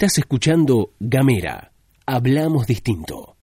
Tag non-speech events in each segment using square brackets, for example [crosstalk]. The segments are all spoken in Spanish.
Estás escuchando Gamera. Hablamos distinto.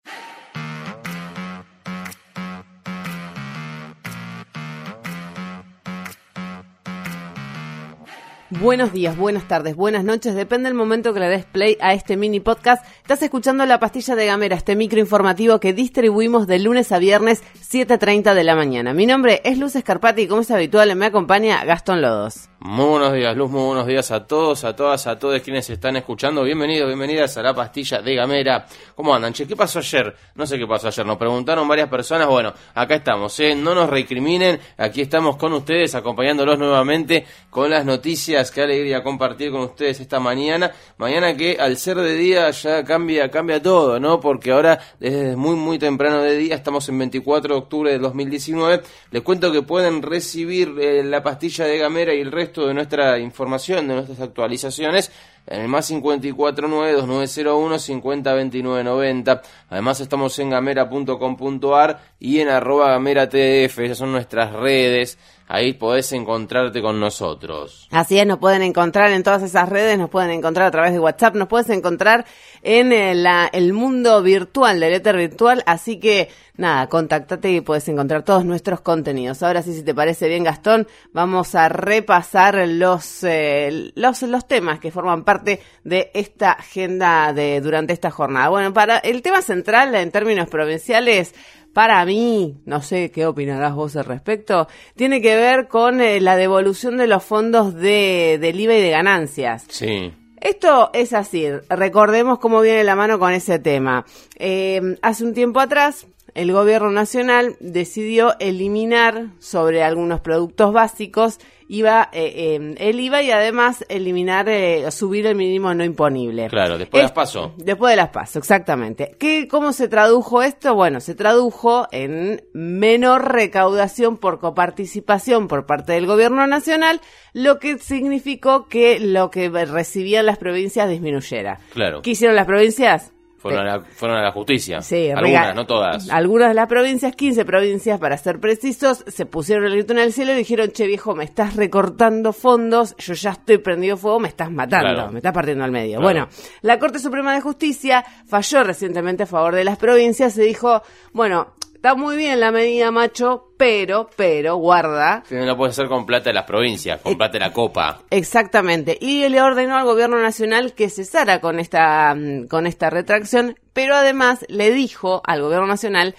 Buenos días, buenas tardes, buenas noches, depende del momento que le des play a este mini podcast. Estás escuchando La Pastilla de Gamera, este micro informativo que distribuimos de lunes a viernes 7.30 de la mañana. Mi nombre es Luz Escarpati y como es habitual me acompaña Gastón Lodos. Muy buenos días, Luz, muy buenos días a todos, a todas, a todos quienes están escuchando. Bienvenidos, bienvenidas a la pastilla de Gamera. ¿Cómo andan? Che, ¿qué pasó ayer? No sé qué pasó ayer, nos preguntaron varias personas. Bueno, acá estamos, ¿eh? No nos recriminen, aquí estamos con ustedes, acompañándolos nuevamente con las noticias. Qué alegría compartir con ustedes esta mañana. Mañana que al ser de día ya cambia, cambia todo, ¿no? Porque ahora, desde muy, muy temprano de día, estamos en 24 de octubre de 2019. Les cuento que pueden recibir eh, la pastilla de Gamera y el resto de nuestra información, de nuestras actualizaciones, en el más 549-2901-502990. Además estamos en gamera.com.ar y en arroba gameratf, esas son nuestras redes. Ahí podés encontrarte con nosotros. Así es, nos pueden encontrar en todas esas redes, nos pueden encontrar a través de WhatsApp, nos puedes encontrar en el, eh, el mundo virtual, del éter virtual, así que nada, contactate y puedes encontrar todos nuestros contenidos. Ahora sí, si te parece bien, Gastón, vamos a repasar los, eh, los, los temas que forman parte de esta agenda de durante esta jornada. Bueno, para el tema central en términos provinciales, para mí, no sé qué opinarás vos al respecto, tiene que ver con eh, la devolución de los fondos de, del IVA y de ganancias. Sí. Esto es así, recordemos cómo viene la mano con ese tema. Eh, hace un tiempo atrás, el gobierno nacional decidió eliminar sobre algunos productos básicos iba eh, eh, el IVA y además eliminar, eh, subir el mínimo no imponible. Claro, después de las paso. Después de las paso, exactamente. ¿Qué, ¿Cómo se tradujo esto? Bueno, se tradujo en menor recaudación por coparticipación por parte del gobierno nacional, lo que significó que lo que recibían las provincias disminuyera. Claro. ¿Qué hicieron las provincias? Fueron, a la, fueron a la justicia. Sí, algunas, no todas. Algunas de las provincias, 15 provincias para ser precisos, se pusieron el grito en el cielo y dijeron, che viejo, me estás recortando fondos, yo ya estoy prendido fuego, me estás matando, Claro. me estás partiendo al medio. Claro. Bueno, la Corte Suprema de Justicia falló recientemente a favor de las provincias y dijo, bueno, está muy bien la medida, macho, pero, pero, guarda, no lo puedes hacer con plata de las provincias, con plata de la copa. Exactamente. Y le ordenó al gobierno nacional que cesara con esta, mm, con esta retracción, pero además le dijo al gobierno nacional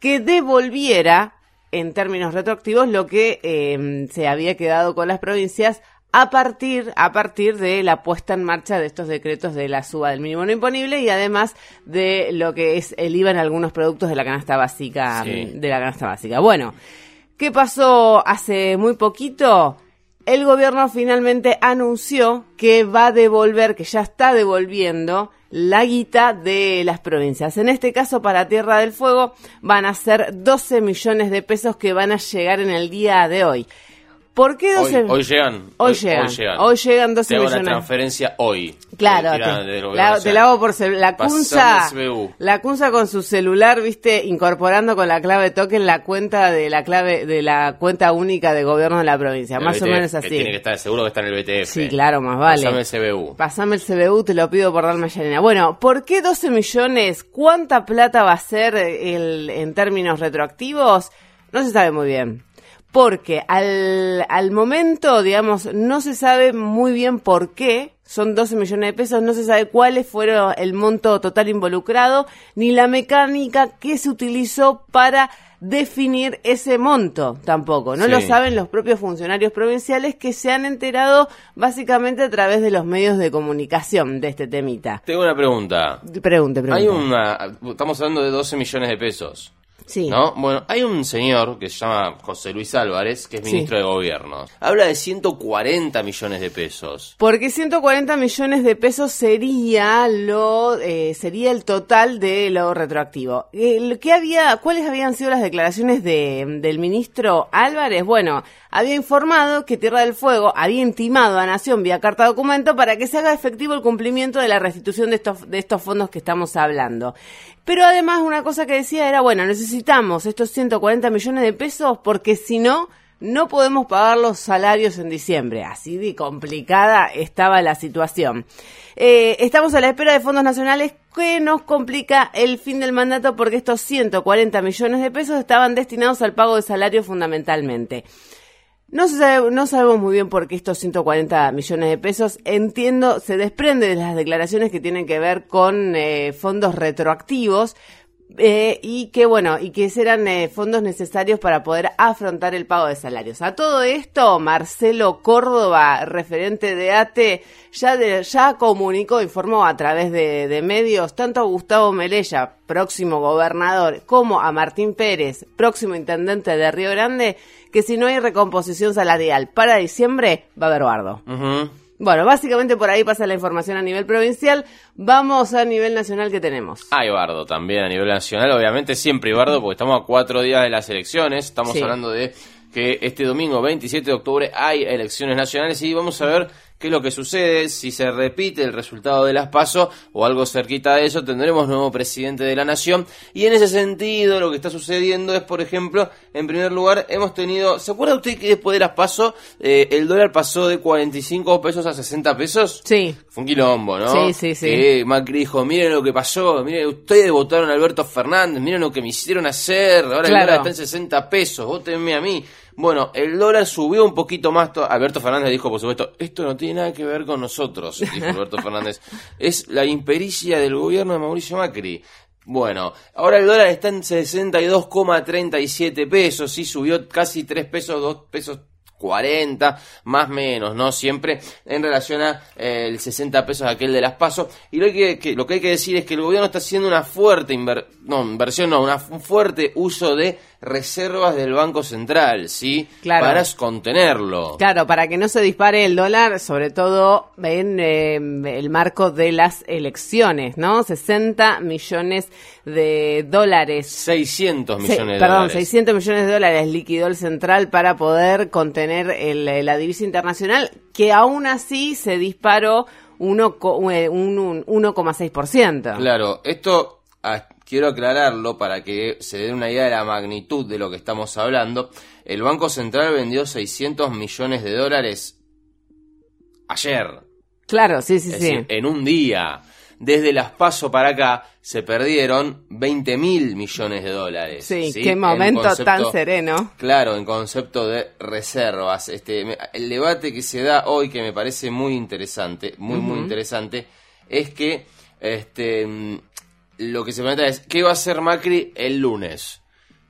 que devolviera, en términos retroactivos, lo que eh, se había quedado con las provincias a partir, a partir de la puesta en marcha de estos decretos de la suba del mínimo no imponible y además de lo que es el IVA en algunos productos de la canasta básica, Sí. de la canasta básica. Bueno, ¿qué pasó hace muy poquito? El gobierno finalmente anunció que va a devolver, que ya está devolviendo la guita de las provincias. En este caso, para Tierra del Fuego, van a ser 12 millones de pesos que van a llegar en el día de hoy. ¿Por qué 12? Hoy, hoy llegan. Hoy llegan. Hoy llegan. Hoy llegan 12 Te hago una millones. transferencia hoy. Claro, Te te, tiran la, nacional. te la hago por la Cunza, la Cunza con su celular, viste, incorporando con la clave token la cuenta de la clave de la cuenta única de gobierno de la provincia, El más o menos que así. Tiene que estar seguro que está en el BTF. Sí, claro, más vale. Pasame el CBU. Pasame el CBU, te lo pido por darme llanera. Bueno, ¿por qué 12 millones? ¿Cuánta plata va a ser el, en términos retroactivos? No se sabe muy bien. Porque al, al momento, digamos, no se sabe muy bien por qué. Son 12 millones de pesos, no se sabe cuáles fueron el monto total involucrado, ni la mecánica que se utilizó para definir ese monto tampoco. No lo saben los propios funcionarios provinciales que se han enterado básicamente a través de los medios de comunicación de este temita. Tengo una pregunta. Pregunte, pregunte. Hay una. Estamos hablando de 12 millones de pesos. Sí. ¿No? Bueno, hay un señor que se llama José Luis Álvarez, que es Sí. ministro de Gobierno. Habla de 140 millones de pesos. Porque 140 millones de pesos sería lo eh, sería el total de lo retroactivo. ¿qué había, ¿Cuáles habían sido las declaraciones de, del ministro Álvarez? Bueno, había informado que Tierra del Fuego había intimado a Nación vía carta documento para que se haga efectivo el cumplimiento de la restitución de estos, de estos fondos que estamos hablando. Pero además una cosa que decía era, bueno, necesitamos estos 140 millones de pesos porque si no, no podemos pagar los salarios en diciembre. Así de complicada estaba la situación. Eh, estamos a la espera de fondos nacionales que nos complica el fin del mandato porque estos 140 millones de pesos estaban destinados al pago de salarios fundamentalmente. No, sabemos muy bien por qué estos 140 millones de pesos, entiendo, se desprende de las declaraciones que tienen que ver con eh, fondos retroactivos, eh, y que bueno, y que serán eh, fondos necesarios para poder afrontar el pago de salarios. A todo esto, Marcelo Córdoba, referente de ATE, ya, ya comunicó, informó a través de, medios, tanto a Gustavo Melella, próximo gobernador, como a Martín Pérez, próximo intendente de Río Grande, que si no hay recomposición salarial para diciembre, va a haber bardo. Bueno, básicamente por ahí pasa la información a nivel provincial. Vamos a nivel nacional que tenemos. Hay bardo también a nivel nacional, obviamente siempre hay bardo porque estamos a cuatro días de las elecciones. Estamos hablando de que este domingo 27 de octubre hay elecciones nacionales y vamos a ver qué es lo que sucede, si se repite el resultado de las PASO o algo cerquita de eso, tendremos nuevo presidente de la nación. Y en ese sentido, lo que está sucediendo es, por ejemplo, en primer lugar, hemos tenido, ¿se acuerda usted que después de las PASO eh, el dólar pasó de 45 pesos a 60 pesos? Sí. Fue un quilombo, ¿no? Sí, sí, sí. Macri dijo, miren lo que pasó, miren, ustedes votaron a Alberto Fernández, miren lo que me hicieron hacer, ahora el dólar está en 60 pesos, votenme a mí. Bueno, el dólar subió un poquito más. Alberto Fernández dijo, por supuesto, esto no tiene nada que ver con nosotros, dijo [laughs] Alberto Fernández. Es la impericia del gobierno de Mauricio Macri. Bueno, ahora el dólar está en 62,37 pesos, sí subió casi 3 pesos, 2 pesos 40, más menos, ¿no? Siempre en relación a eh, el 60 pesos aquel de las pasos. Y lo que, que, lo que hay que decir es que el gobierno está haciendo una fuerte inversión, no, una, un fuerte uso de reservas del Banco Central, ¿sí? Claro. Para contenerlo. Claro, para que no se dispare el dólar, sobre todo en eh, el marco de las elecciones, ¿no? 60 millones de dólares. 600 millones de perdón, dólares. Perdón, 600 millones de dólares liquidó el central para poder contener el, la divisa internacional, que aún así se disparó uno, eh, un 1,6%. Claro, esto quiero aclararlo para que se den una idea de la magnitud de lo que estamos hablando. El Banco Central vendió 600 millones de dólares ayer. Claro, sí, sí, sí. en un día. Desde las paso para acá se perdieron 20 mil millones de dólares. Sí, qué momento tan sereno. Claro, en concepto de reservas. Este, el debate que se da hoy, que me parece muy interesante, muy, muy interesante, es que este, lo que se plantea es, ¿qué va a hacer Macri el lunes?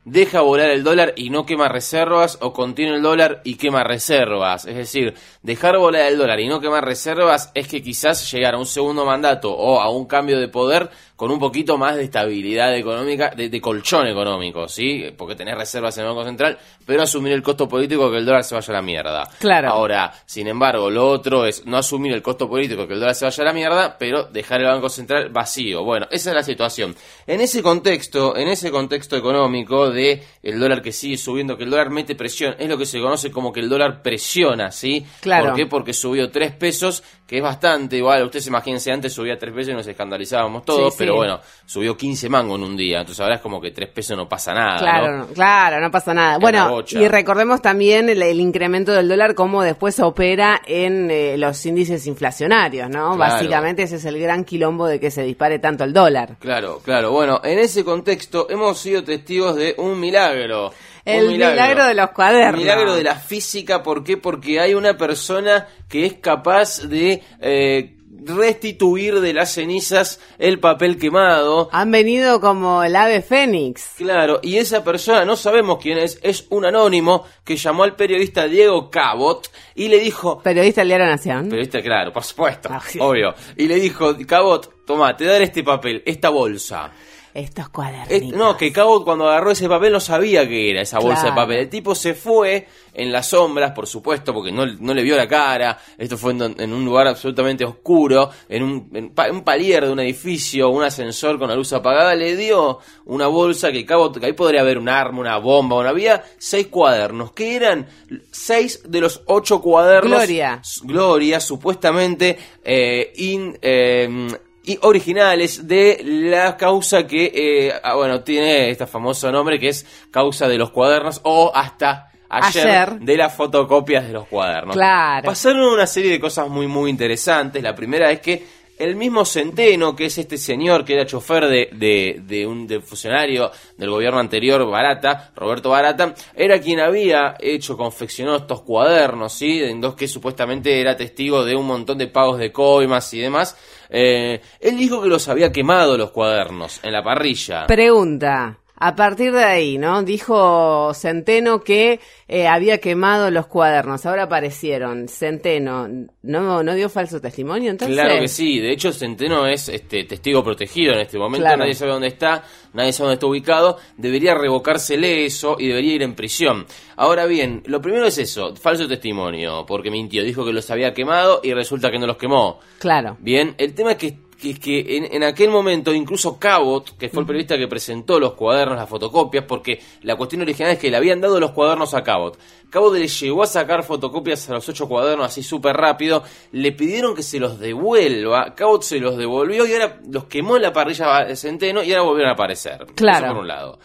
¿Deja volar el dólar y no quema reservas o contiene el dólar y quema reservas? Es decir, dejar volar el dólar y no quemar reservas es que quizás llegar a un segundo mandato o a un cambio de poder con un poquito más de estabilidad económica, de, colchón económico, ¿sí? Porque tener reservas en el Banco Central, pero asumir el costo político que el dólar se vaya a la mierda. Claro. Ahora, sin embargo, lo otro es no asumir el costo político que el dólar se vaya a la mierda, pero dejar el Banco Central vacío. Bueno, esa es la situación. En ese contexto, en ese contexto económico de el dólar que sigue subiendo, que el dólar mete presión, es lo que se conoce como que el dólar presiona, ¿sí? Claro. ¿Por qué? Porque subió 3 pesos, que es bastante igual. Ustedes imagínense, antes subía 3 pesos y nos escandalizábamos todos, pero bueno, subió 15 mangos en un día. Entonces ahora es como que 3 pesos no pasa nada. Claro, ¿no? claro, no pasa nada. bueno, y recordemos también el, incremento del dólar, cómo después opera en eh, los índices inflacionarios, ¿no? Básicamente ese es el gran quilombo de que se dispare tanto el dólar. Claro, claro. Bueno, en ese contexto hemos sido testigos de un milagro. El milagro. de los cuadernos. El milagro de la física, ¿por qué? Porque hay una persona que es capaz de eh, restituir de las cenizas el papel quemado. Han venido como el ave fénix. Claro, y esa persona, no sabemos quién es, es un anónimo que llamó al periodista Diego Cabot y le dijo... Periodista del Diario Nación. Periodista, claro, por supuesto, ah, obvio. Y le dijo, Cabot, toma, te daré este papel, esta bolsa estos cuadernos. no, que Cabo cuando agarró ese papel no sabía que era esa bolsa de papel. El tipo se fue en las sombras, por supuesto, porque no, no le vio la cara. Esto fue en, un lugar absolutamente oscuro, en un, un, palier de un edificio, un ascensor con la luz apagada. Le dio una bolsa que Cabo, que ahí podría haber un arma, una bomba, una había seis cuadernos, que eran seis de los ocho cuadernos. Gloria. Gloria, supuestamente, eh, in, eh, y originales de la causa que, eh, ah, bueno, tiene este famoso nombre que es causa de los cuadernos o hasta ayer, Ayer. de las fotocopias de los cuadernos. Claro. Pasaron una serie de cosas muy, muy interesantes. La primera es que el mismo Centeno, que es este señor que era chofer de, de, de un funcionario del gobierno anterior, Barata, Roberto Barata, era quien había hecho, confeccionó estos cuadernos, ¿sí? En dos que supuestamente era testigo de un montón de pagos de coimas y demás. Eh, él dijo que los había quemado los cuadernos en la parrilla. Pregunta. A partir de ahí, ¿no? Dijo Centeno que eh, había quemado los cuadernos. Ahora aparecieron. Centeno, ¿no, no dio falso testimonio entonces? Claro que sí, de hecho Centeno es este testigo protegido en este momento, Claro. nadie sabe dónde está, nadie sabe dónde está ubicado, debería revocársele eso y debería ir en prisión. Ahora bien, lo primero es eso, falso testimonio, porque mintió, dijo que los había quemado y resulta que no los quemó. Claro. Bien, el tema es que, que, que en, en aquel momento incluso Cabot, que fue el periodista que presentó los cuadernos, las fotocopias, porque la cuestión original es que le habían dado los cuadernos a Cabot. Cabot le llegó a sacar fotocopias a los ocho cuadernos así súper rápido, le pidieron que se los devuelva, Cabot se los devolvió y ahora los quemó en la parrilla de Centeno y ahora volvieron a aparecer. Claro. Eso por un lado.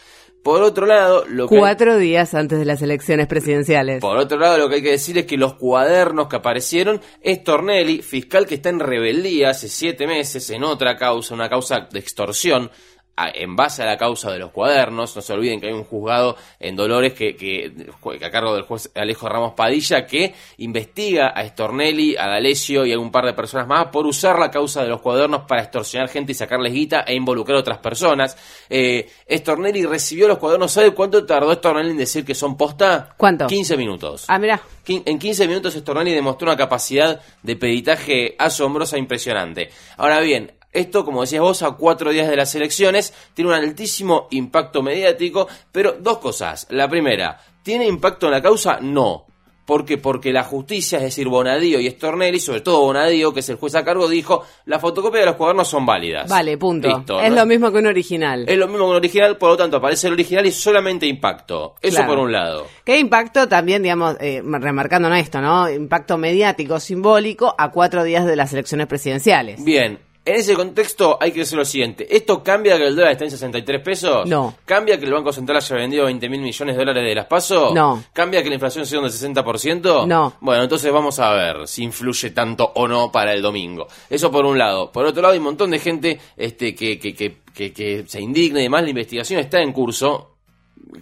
Por otro lado, lo que... Cuatro días antes de las elecciones presidenciales. Por otro lado, lo que hay que decir es que los cuadernos que aparecieron es Tornelli, fiscal que está en rebeldía hace siete meses en otra causa, una causa de extorsión. En base a la causa de los cuadernos, no se olviden que hay un juzgado en Dolores que, que, que a cargo del juez Alejo Ramos Padilla que investiga a Stornelli, a D'Alessio y a un par de personas más por usar la causa de los cuadernos para extorsionar gente y sacarles guita e involucrar a otras personas. Eh, Stornelli recibió los cuadernos, ¿sabe cuánto tardó Stornelli en decir que son posta? ¿Cuánto? 15 minutos. Ah, mirá. En 15 minutos Stornelli demostró una capacidad de peritaje asombrosa e impresionante. Ahora bien, esto, como decías vos, a cuatro días de las elecciones, tiene un altísimo impacto mediático, pero dos cosas. La primera, ¿tiene impacto en la causa? No. ¿Por qué? Porque la justicia, es decir, Bonadío y Stornelli, sobre todo Bonadío, que es el juez a cargo, dijo, la fotocopia de los cuadernos son válidas. Vale, punto. Listo, es ¿no? lo mismo que un original. Es lo mismo que un original, por lo tanto, aparece el original y solamente impacto. Eso Claro. por un lado. ¿Qué impacto también, digamos, eh, remarcando esto, ¿no? Impacto mediático, simbólico, a cuatro días de las elecciones presidenciales. Bien, en ese contexto hay que decir lo siguiente. ¿Esto cambia que el dólar está en 63 pesos? No. ¿Cambia que el Banco Central haya vendido 20 mil millones de dólares de las PASO? No. ¿Cambia que la inflación sea del 60%? No. Bueno, entonces vamos a ver si influye tanto o no para el domingo. Eso por un lado. Por otro lado, hay un montón de gente este, que, que, que, que, que se indigna y demás. La investigación está en curso.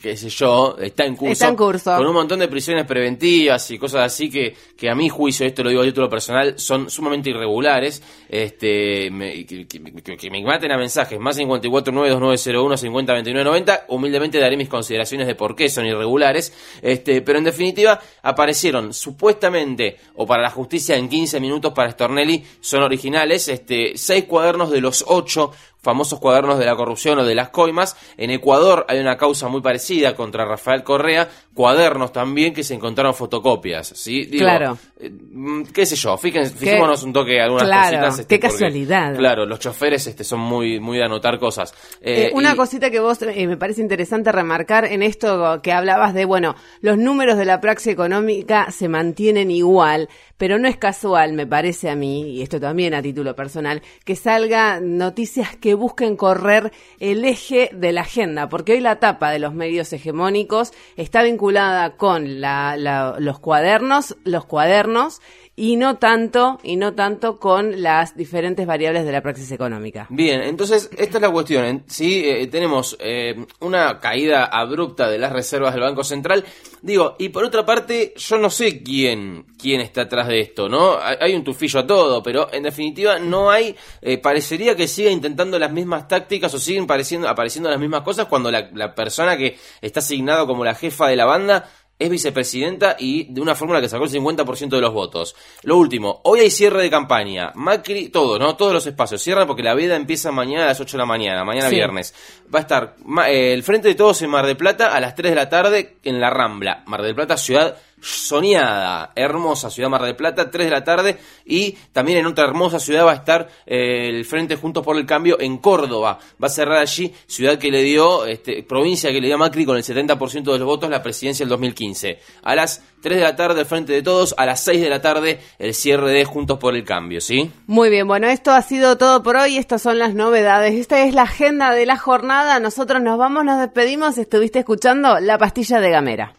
Qué sé yo, está en curso. Está en curso. Con un montón de prisiones preventivas y cosas así que, que a mi juicio, esto lo digo a título personal, son sumamente irregulares. Este, me- que, que- que- me maten a mensajes, más 54 9201 50 29 90. Humildemente daré mis consideraciones de por qué son irregulares. Este, pero en definitiva, aparecieron supuestamente, o para la justicia en 15 minutos para Stornelli, son originales, este, seis cuadernos de los ocho famosos cuadernos de la corrupción o de las coimas. En Ecuador hay una causa muy parecida contra Rafael Correa, cuadernos también que se encontraron fotocopias, ¿sí? Digo, Claro. eh, mm, qué sé yo, fíjense, fijémonos un toque algunas Claro, cositas. este, qué casualidad. Claro, los choferes este, son muy, muy de anotar cosas. Eh, Eh, una y- cosita que vos me parece interesante remarcar en esto que hablabas de, bueno, los números de la praxis económica se mantienen igual, pero no es casual, me parece a mí, y esto también a título personal, que salga noticias que busquen correr el eje de la agenda, porque hoy la tapa de los medios hegemónicos está vinculada con la- la- los cuadernos, los cuadernos, y no tanto, y no tanto con las diferentes variables de la praxis económica. Bien, entonces esta es la cuestión. En- Sí, eh, tenemos eh, una caída abrupta de las reservas del Banco Central. Digo, y por otra parte, yo no sé quién, quién está atrás de esto, ¿no? Hay, un tufillo a todo, pero en definitiva no hay, eh, parecería que siga intentando las mismas tácticas o siguen pareciendo, apareciendo las mismas cosas cuando la, la persona que está asignada como la jefa de la banda es vicepresidenta y de una fórmula que sacó el 50% de los votos. Lo último, hoy hay cierre de campaña. Macri, todo, ¿no? Todos los espacios cierran porque la veda empieza mañana a las 8 de la mañana, mañana Sí. viernes. Va a estar eh, el Frente de Todos en Mar del Plata a las 3 de la tarde en la Rambla. Mar del Plata, ciudad soñada, hermosa ciudad Mar del Plata, 3 de la tarde. Y también en otra hermosa ciudad va a estar eh, el Frente Juntos por el Cambio en Córdoba. Va a cerrar allí, ciudad que le dio, este, provincia que le dio a Macri con el 70% de los votos la presidencia del 2015. A las 3 de la tarde el Frente de Todos, a las 6 de la tarde el cierre de Juntos por el Cambio, ¿sí? Muy bien, bueno, esto ha sido todo por hoy. Estas son las novedades. Esta es la agenda de la jornada. Nosotros nos vamos, nos despedimos. Estuviste escuchando La Pastilla de Gamera.